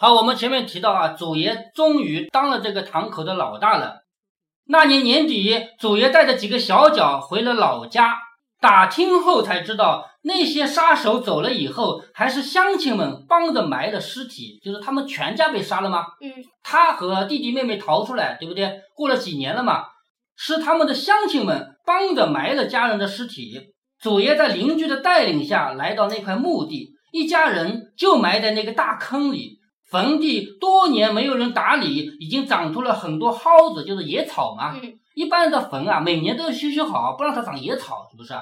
好，我们前面提到啊，祖爷终于当了这个堂口的老大了。那年年底，祖爷带着几个小脚回了老家，打听后才知道，那些杀手走了以后，还是乡亲们帮着埋的尸体，就是他们全家被杀了吗？嗯，他和弟弟妹妹逃出来，对不对？过了几年了嘛，是他们的乡亲们帮着埋了家人的尸体。祖爷在邻居的带领下来到那块墓地，一家人就埋在那个大坑里。坟地多年没有人打理，已经长出了很多蒿子，就是野草嘛。嗯一般的坟啊，每年都要修修好，不让它长野草，是不是？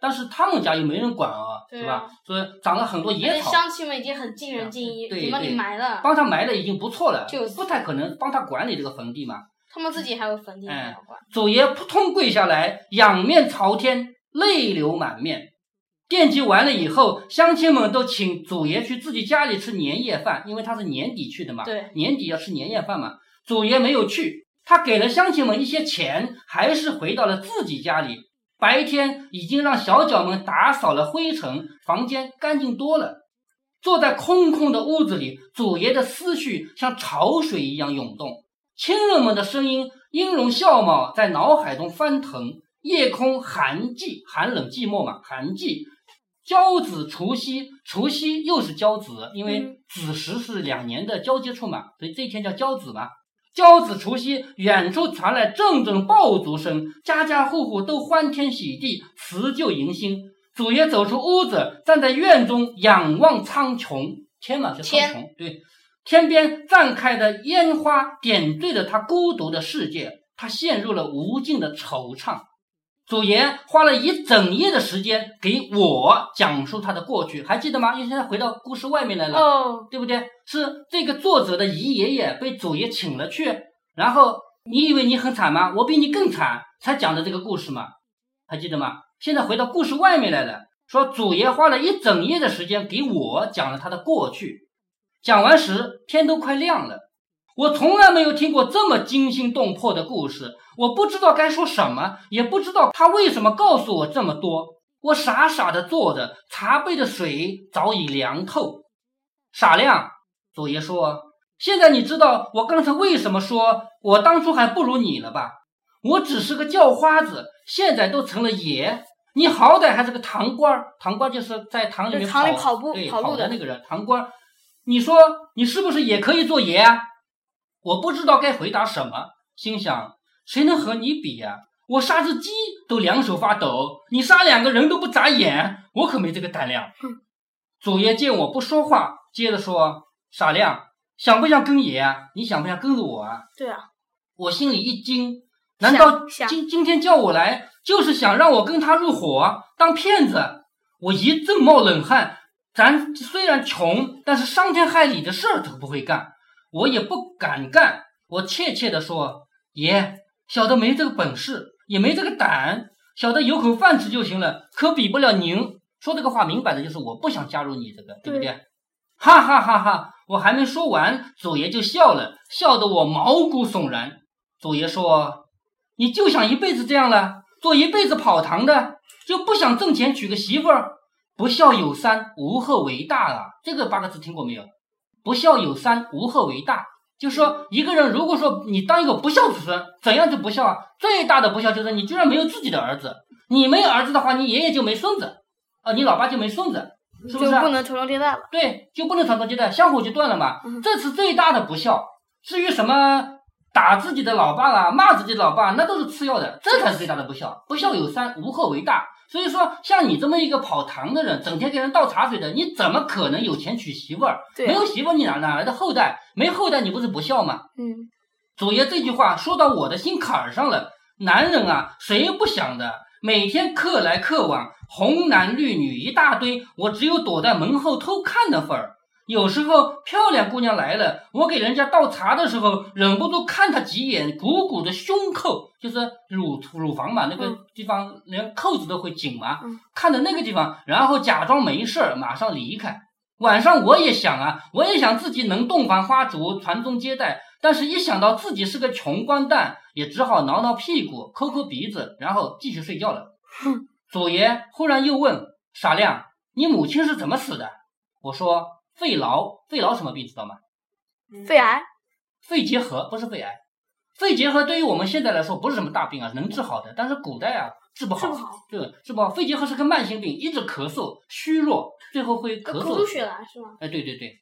但是他们家又没人管啊，对啊是吧？所以长了很多野草，乡亲们已经很尽人尽义，帮你埋了，帮他埋了已经不错了，就是不太可能帮他管理这个坟地嘛。他们自己还有坟地哎要管。祖爷扑通跪下来，仰面朝天，泪流满面。奠祭完了以后，乡亲们都请祖爷去自己家里吃年夜饭，因为他是年底去的嘛。对，年底要吃年夜饭嘛。祖爷没有去，他给了乡亲们一些钱，还是回到了自己家里。白天已经让小脚们打扫了灰尘，房间干净多了。坐在空空的屋子里，祖爷的思绪像潮水一样涌动，亲人们的声音、音容笑貌在脑海中翻腾。夜空寒寂，寒冷寂寞嘛，寒寂。交子除夕，除夕又是交子，因为嗯子时是两年的交接处嘛，所以这一天叫交子嘛。交子除夕，远处传来阵阵爆竹声，家家户户都欢天喜地，辞旧迎新。祖爷走出屋子，站在院中仰望苍穹，天嘛是苍穹，对，天边绽开的烟花点缀着他孤独的世界，他陷入了无尽的惆怅。祖爷花了一整夜的时间给我讲述他的过去，还记得吗？因为现在回到故事外面来了。哦，对不对？是这个作者的姨爷爷被祖爷请了去，然后你以为你很惨吗？我比你更惨，才讲的这个故事嘛，还记得吗？现在回到故事外面来了，说祖爷花了一整夜的时间给我讲了他的过去，讲完时天都快亮了。我从来没有听过这么惊心动魄的故事，我不知道该说什么，也不知道他为什么告诉我这么多。我傻傻的坐着，茶杯的水早已凉透。傻亮，祖爷说：“现在你知道我刚才为什么说我当初还不如你了吧？我只是个叫花子，现在都成了爷。你好歹还是个堂官儿，堂官就是在堂里面跑跑步对跑路的的那个人，堂官儿。你说你是不是也可以做爷啊？我不知道该回答什么，心想谁能和你比呀、我杀只鸡都两手发抖，你杀两个人都不眨眼，我可没这个胆量。祖爷见我不说话，接着说：“傻亮，想不想跟爷啊？你想不想跟着我啊对啊，？”我心里一惊，难道今今天叫我来就是想让我跟他入伙当骗子？我一阵冒冷汗。咱虽然穷，但是伤天害理的事儿都不会干，我也不敢干。我怯怯地说：“爷，小的没这个本事，也没这个胆，小的有口饭吃就行了，可比不了您。”说这个话明摆着就是我不想加入你这个，对不对？哈哈哈哈！我还没说完，祖爷就笑了，笑得我毛骨悚然。祖爷说：“你就想一辈子这样了，做一辈子跑堂的，就不想挣钱娶个媳妇儿？不孝有三，无后为大啊！这个八个字听过没有？不孝有三，无后为大。就是说，一个人如果说你当一个不孝子孙，怎样就不孝啊？最大的不孝就是你居然没有自己的儿子。你没有儿子的话，你爷爷就没孙子，啊，你老爸就没孙子，是不是啊？就不能传宗接代了。对，就不能传宗接代，香火就断了嘛。嗯这是最大的不孝。至于什么打自己的老爸啦、骂自己的老爸，那都是次要的，这才是最大的不孝。不孝有三，无后为大。所以说，像你这么一个跑堂的人，整天给人倒茶水的，你怎么可能有钱娶媳妇儿？没有媳妇儿，你哪哪来的后代？没后代，你不是不孝吗？嗯，祖爷这句话说到我的心坎儿上了。男人啊，谁不想的？每天客来客往，红男绿女一大堆，我只有躲在门后偷看的份儿。有时候漂亮姑娘来了，我给人家倒茶的时候，忍不住看她几眼，鼓鼓的胸扣，就是乳乳房嘛，那个嗯地方连扣子都会紧嘛，嗯看着那个地方，然后假装没事儿，马上离开。晚上我也想啊，我也想自己能洞房花烛、传宗接代，但是一想到自己是个穷光蛋，也只好挠挠屁股、抠抠鼻子，然后继续睡觉了。哼祖爷忽然又问傻亮：“你母亲是怎么死的？”我说：“肺痨。肺痨什么病知道吗？肺癌，肺结核不是肺癌，肺结核对于我们现在来说不是什么大病啊，能治好的。但是古代啊，治不好，治不好，对，治不好。肺结核是个慢性病，一直咳嗽、虚弱，最后会咳嗽咳出血来是吗？哎，对对对，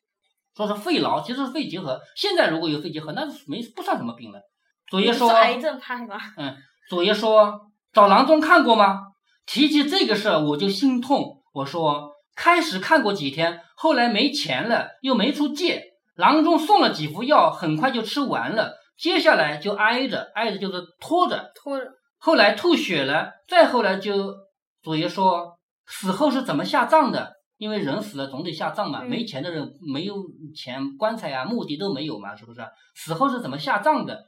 说是肺痨，其实是肺结核。现在如果有肺结核，那是没不算什么病了。左爷说，是癌症派吧？嗯，左爷说，找郎中看过吗？提起这个事儿，我就心痛。我说，开始看过几天，后来没钱了，又没处借。郎中送了几服药，很快就吃完了。接下来就挨着，挨着就是拖着，拖着。后来吐血了，再后来就祖爷说，死后是怎么下葬的？因为人死了总得下葬嘛，没钱的人没有钱，棺材啊、墓地都没有嘛，是不是？死后是怎么下葬的？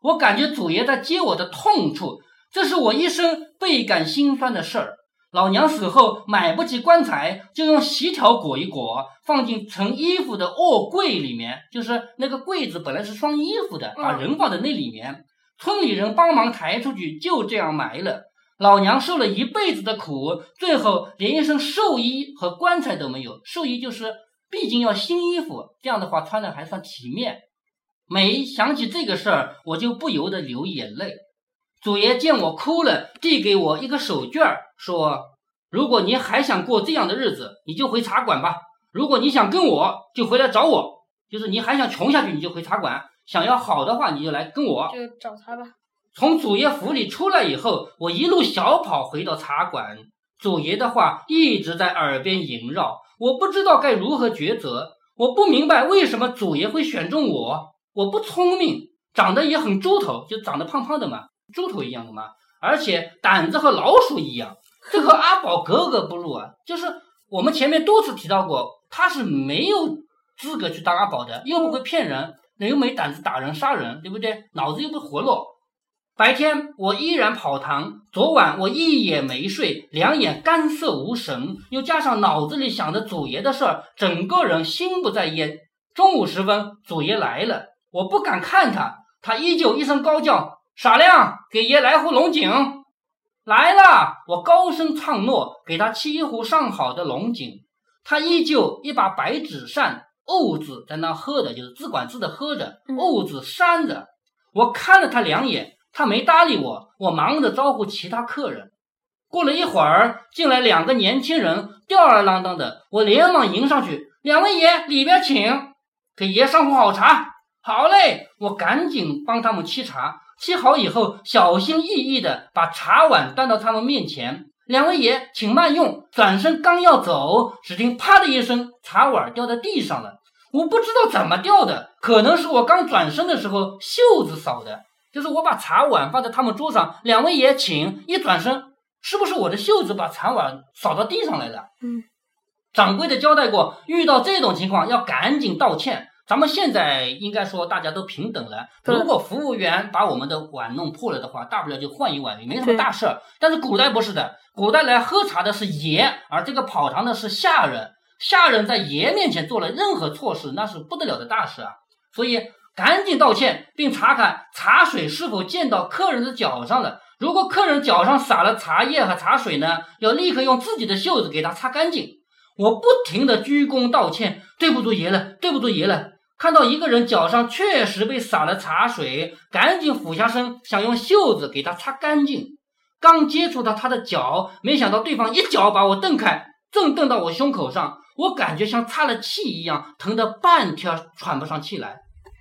我感觉祖爷在揭我的痛处，这是我一生倍感心酸的事儿。老娘死后买不起棺材，就用席条裹一裹，放进盛衣服的卧柜里面，就是那个柜子本来是装衣服的，把人放在那里面。村里人帮忙抬出去，就这样埋了。老娘受了一辈子的苦，最后连一身寿衣和棺材都没有。寿衣就是，毕竟要新衣服，这样的话穿的还算体面。每想起这个事儿，我就不由得流眼泪。祖爷见我哭了，递给我一个手绢儿，说：“如果你还想过这样的日子，你就回茶馆吧；如果你想跟我，就回来找我。就是你还想穷下去，你就回茶馆；想要好的话，你就来跟我。就找他吧。”从祖爷府里出来以后，我一路小跑回到茶馆，祖爷的话一直在耳边萦绕，我不知道该如何抉择。我不明白为什么祖爷会选中我。我不聪明，长得也很猪头，就长得胖胖的嘛，猪头一样的嘛，而且胆子和老鼠一样，这和阿宝格格不入啊。就是我们前面多次提到过，他是没有资格去当阿宝的，又不会骗人，又没胆子打人杀人，对不对？脑子又不活络。白天我依然跑堂，昨晚我一夜没睡，两眼干涩无神，又加上脑子里想着祖爷的事儿，整个人心不在焉。中午时分，祖爷来了。我不敢看他，他依旧一声高叫：“傻亮，给爷来壶龙井。”来了，我高声唱诺，给他沏一壶上好的龙井。他依旧一把白纸扇，瓯字在那喝着，就是自管自的喝着，瓯字扇着。我看了他两眼，他没搭理我。我忙着招呼其他客人。过了一会儿，进来两个年轻人，吊儿郎当的。我连忙迎上去：“两位爷，里边请，给爷上壶好茶。”好嘞，我赶紧帮他们沏茶。沏好以后，小心翼翼地把茶碗端到他们面前。两位爷，请慢用。转身刚要走，只听啪的一声，茶碗掉在地上了。我不知道怎么掉的，可能是我刚转身的时候袖子扫的。就是我把茶碗放在他们桌上，两位爷请。一转身，是不是我的袖子把茶碗扫到地上来了？嗯。掌柜的交代过，遇到这种情况要赶紧道歉。咱们现在应该说大家都平等了。如果服务员把我们的碗弄破了的话，大不了就换一碗，也没什么大事儿。但是古代不是的，古代来喝茶的是爷，而这个跑堂的是下人。下人在爷面前做了任何错事，那是不得了的大事啊！所以赶紧道歉，并查看茶水是否溅到客人的脚上了。如果客人脚上洒了茶叶和茶水呢，要立刻用自己的袖子给他擦干净。我不停的鞠躬道歉，对不住爷了，对不住爷了。看到一个人脚上确实被洒了茶水，赶紧俯下身想用袖子给他擦干净。刚接触到他的脚，没想到对方一脚把我蹬开，正蹬到我胸口上，我感觉像插了气一样，疼得半天喘不上气来。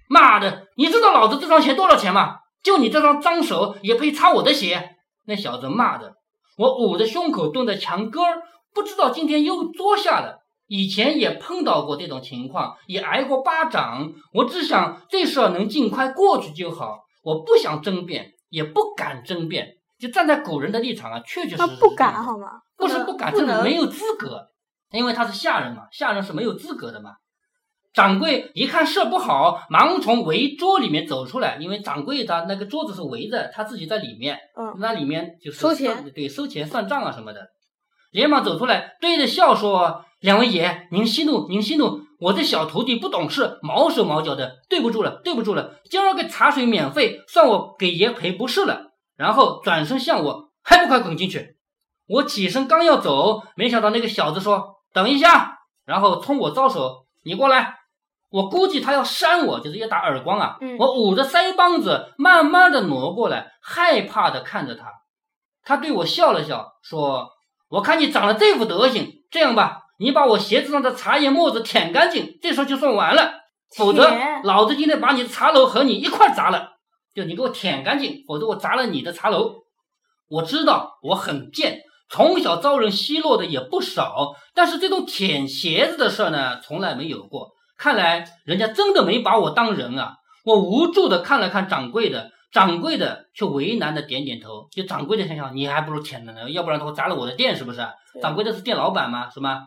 妈的，你知道老子这双鞋多少钱吗？就你这双脏手也配擦我的鞋？那小子骂的，我捂着胸口蹲在墙根儿，不知道今天又作下了。以前也碰到过这种情况，也挨过巴掌。我只想这事儿能尽快过去就好。我不想争辩，也不敢争辩。就站在古人的立场啊，确确实实不敢好吗？不是不敢，是没有资格，因为他是下人嘛，下人是没有资格的嘛。掌柜一看事不好，忙从围桌里面走出来，因为掌柜他那个桌子是围着，他自己在里面，嗯，那里面就是收钱，对，收钱算账啊什么的。连忙走出来，对着笑说。两位爷，您息怒，您息怒。我这小徒弟不懂事，毛手毛脚的，对不住了，对不住了。今儿个茶水免费，算我给爷赔不是了。然后转身向我，还不快滚进去！我起身刚要走，没想到那个小子说：“等一下。”然后冲我招手：“你过来。”我估计他要扇我，就是要打耳光啊。嗯我捂着腮帮子，慢慢的挪过来，害怕的看着他。他对我笑了笑，说：“我看你长了这副德行，这样吧，你把我鞋子上的茶叶沫子舔干净，这事儿就算完了。否则，老子今天把你的茶楼和你一块砸了。就你给我舔干净，否则我砸了你的茶楼。我知道我很贱，从小遭人奚落的也不少，但是这种舔鞋子的事儿呢，从来没有过。看来人家真的没把我当人啊！我无助的看了看掌柜的，掌柜的却为难的点点头。就掌柜的想想，你还不如舔了呢，要不然的话砸了我的店是不是？掌柜的是店老板吗？是吗？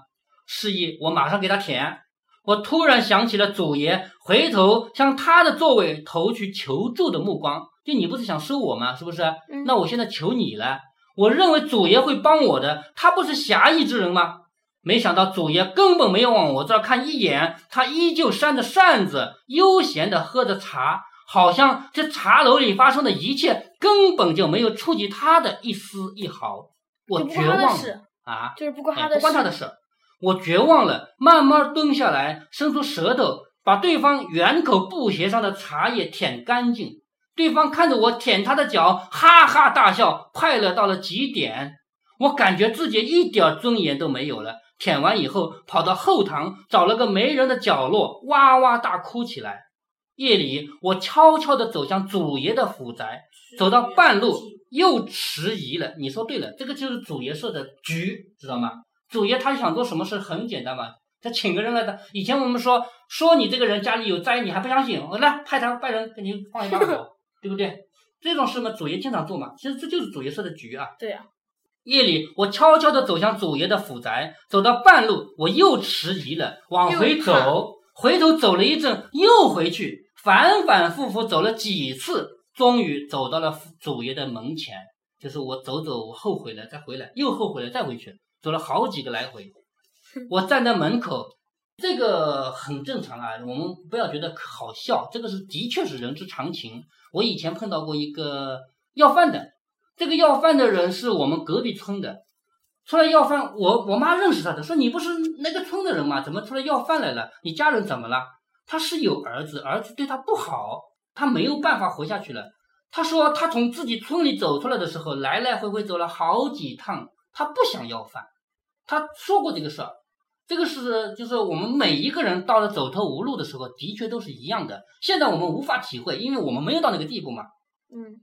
示意我马上给他舔。我突然想起了祖爷，回头向他的座位投去求助的目光。就你不是想收我吗？是不是？嗯那我现在求你了。我认为祖爷会帮我的，他不是侠义之人吗？没想到祖爷根本没有往我这儿看一眼，他依旧扇着扇子，悠闲的喝着茶，好像这茶楼里发生的一切根本就没有触及他的一丝一毫。我绝望啊！就是不关哎他的事。不关他的事。我绝望了，慢慢蹲下来，伸出舌头，把对方圆口布鞋上的茶叶舔干净。对方看着我舔他的脚，哈哈大笑，快乐到了极点。我感觉自己一点尊严都没有了。舔完以后，跑到后堂找了个没人的角落，哇哇大哭起来。夜里，我悄悄地走向祖爷的府宅，走到半路又迟疑了。你说对了，这个就是祖爷设的局，知道吗？祖爷他想做什么事很简单嘛，他请个人来的。以前我们说说你这个人家里有灾，你还不相信，我来派他派人给你放一把火，对不对？这种事嘛，祖爷经常做嘛。其实这就是祖爷设的局啊。对呀、夜里，我悄悄地走向祖爷的府宅，走到半路，我又迟疑了，往回走，回头走了一阵，又回去，反反复复走了几次，终于走到了府祖爷的门前。就是我走走后悔了，再回来，又后悔了，再回去，走了好几个来回。我站在门口，这个很正常啊，我们不要觉得好笑，这个是的确是人之常情。我以前碰到过一个要饭的，这个要饭的人是我们隔壁村的，出来要饭，我我妈认识他的，说你不是那个村的人吗？怎么出来要饭来了？你家人怎么了？他是有儿子，儿子对他不好，他没有办法活下去了。他说他从自己村里走出来的时候，来来回回走了好几趟，他不想要饭。他说过这个事儿，这个是就是我们每一个人到了走投无路的时候，的确都是一样的。现在我们无法体会，因为我们没有到那个地步嘛。嗯，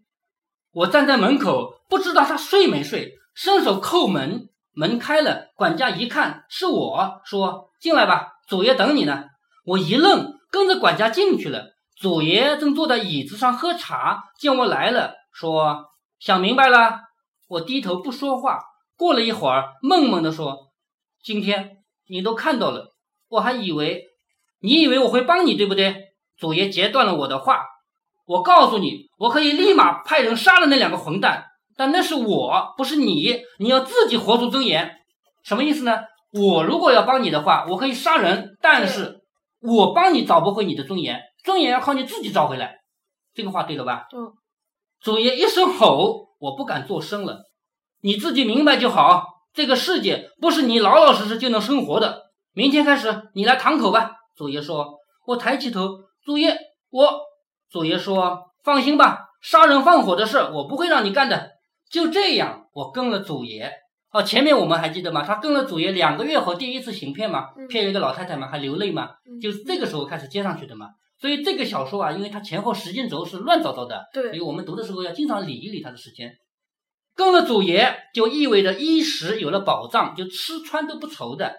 我站在门口，不知道他睡没睡，伸手叩门，门开了，管家一看是我，说进来吧，祖爷等你呢。我一愣，跟着管家进去了。祖爷正坐在椅子上喝茶，见我来了，说想明白了。我低头不说话。过了一会儿，闷闷地说：“今天你都看到了，我还以为你以为我会帮你，对不对？”祖爷截断了我的话。我告诉你，我可以立马派人杀了那两个混蛋，但那是我，不是你。你要自己活出尊严。什么意思呢？我如果要帮你的话，我可以杀人，但是我帮你找不回你的尊严，尊严要靠你自己找回来。这个话对了吧？嗯。祖爷一声吼，我不敢作声了。你自己明白就好。这个世界不是你老老实实就能生活的。明天开始，你来堂口吧。祖爷说。我抬起头，祖爷，我。祖爷说：“放心吧，杀人放火的事我不会让你干的。”就这样，我跟了祖爷。哦，前面我们还记得吗？他跟了祖爷两个月后，第一次行骗嘛，骗了一个老太太嘛，还流泪嘛，嗯就是这个时候开始接上去的嘛。所以这个小说啊，因为它前后时间轴是乱糟糟的，所以，我们读的时候要经常理一理它的时间。跟了祖爷，就意味着衣食有了保障，就吃穿都不愁的。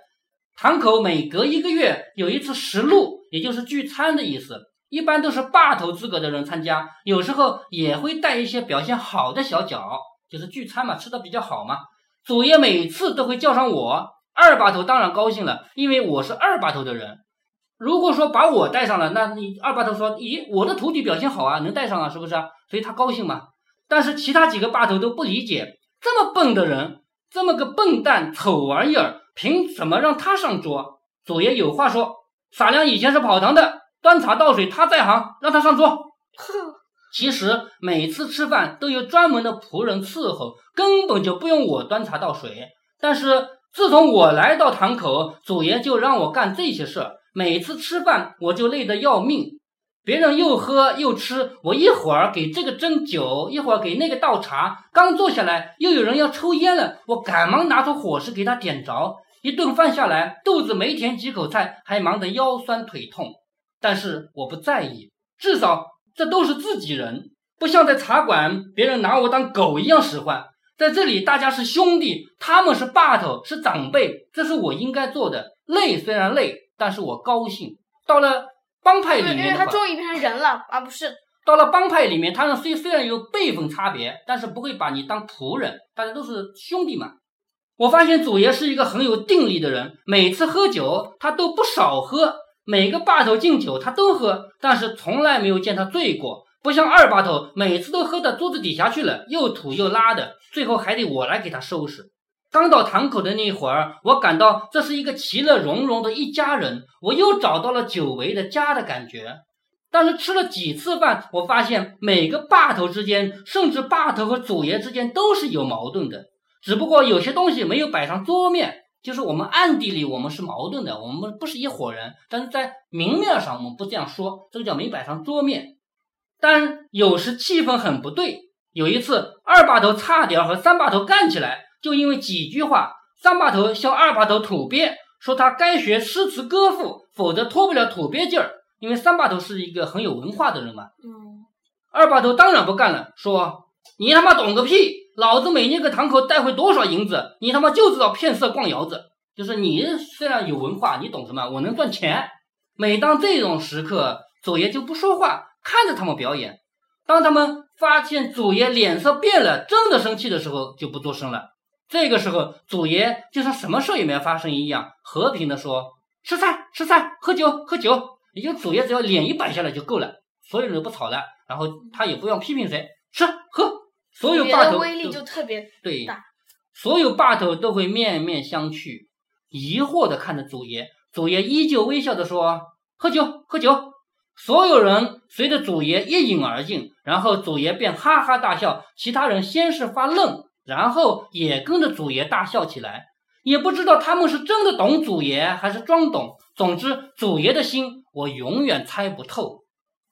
堂口每隔一个月有一次食禄，也就是聚餐的意思，一般都是霸头资格的人参加，有时候也会带一些表现好的小角，就是聚餐嘛，吃的比较好嘛。祖爷每次都会叫上我，二把头当然高兴了，因为我是二把头的人。如果说把我带上了，那你二把头说，咦，我的徒弟表现好啊，能带上啊，是不是？所以他高兴嘛。但是其他几个把头都不理解，这么笨的人，这么个笨蛋丑玩意儿，凭什么让他上桌？祖爷有话说，傻亮以前是跑堂的，端茶倒水他在行，让他上桌。其实每次吃饭都有专门的仆人伺候，根本就不用我端茶倒水。但是自从我来到堂口，祖爷就让我干这些事儿。每次吃饭我就累得要命。别人又喝又吃，我一会儿给这个斟酒，一会儿给那个倒茶。刚坐下来，又有人要抽烟了，我赶忙拿出火石给他点着。一顿饭下来，肚子没填几口菜，还忙得腰酸腿痛。但是我不在意，至少这都是自己人，不像在茶馆，别人拿我当狗一样使唤。在这里，大家是兄弟，他们是霸头，是长辈，这是我应该做的。累虽然累，但是我高兴。到了。帮派里面，因为他终于变成人了，而不是到了帮派里面，他们虽虽然有辈分差别，但是不会把你当仆人，大家都是兄弟嘛。我发现祖爷是一个很有定力的人，每次喝酒他都不少喝，每个把头敬酒他都喝，但是从来没有见他醉过。不像二把头，每次都喝到桌子底下去了，又吐又拉的，最后还得我来给他收拾。刚到堂口的那会儿，我感到这是一个其乐融融的一家人，我又找到了久违的家的感觉。但是吃了几次饭，我发现每个霸头之间，甚至霸头和祖爷之间都是有矛盾的，只不过有些东西没有摆上桌面，就是我们暗地里我们是矛盾的，我们不是一伙人，但是在明面上我们不这样说，这个叫没摆上桌面。但有时气氛很不对，有一次二把头差点和三把头干起来。就因为几句话，三把头向二把头土鳖说他该学诗词歌赋，否则脱不了土鳖劲儿。因为三把头是一个很有文化的人嘛。嗯。二把头当然不干了，说你他妈懂个屁！老子每年给堂口带回多少银子，你他妈就知道骗色逛窑子。就是你虽然有文化，你懂什么？我能赚钱。每当这种时刻，祖爷就不说话，看着他们表演。当他们发现祖爷脸色变了，真的生气的时候，就不作声了。这个时候，祖爷就像什么事也没发生一样，和平的说：“吃菜，吃菜，喝酒，喝酒。”也就祖爷只要脸一摆下来就够了，所有人都不吵了，然后他也不用批评谁，所有霸头威力就特别对，所有霸头都会面面相觑，疑惑的看着祖爷。祖爷依旧微笑的说：“喝酒，喝酒。”所有人随着祖爷一饮而尽，然后祖爷便哈哈大笑，其他人先是发愣。然后也跟着祖爷大笑起来，也不知道他们是真的懂祖爷还是装懂。总之，祖爷的心我永远猜不透。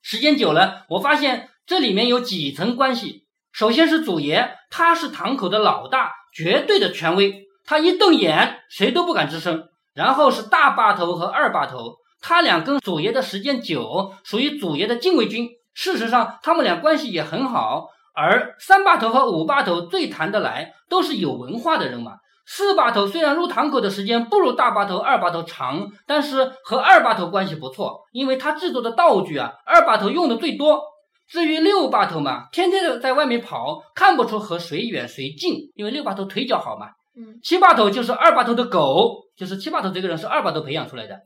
时间久了，我发现这里面有几层关系。首先是祖爷，他是堂口的老大，绝对的权威，他一瞪眼，谁都不敢吱声。然后是大把头和二把头，他俩跟祖爷的时间久，属于祖爷的禁卫军。事实上，他们俩关系也很好。而三把头和五把头最谈得来，都是有文化的人嘛。四把头虽然入堂口的时间不如大把头、二把头长，但是和二把头关系不错，因为他制作的道具啊，二把头用的最多。至于六把头嘛，天天的在外面跑，看不出和谁远谁近，因为六把头腿脚好嘛。嗯。七把头就是二把头的狗，就是七把头这个人是二把头培养出来的。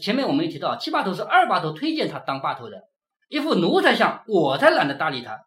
前面我们也提到，七把头是二把头推荐他当把头的，一副奴才相，我才懒得搭理他。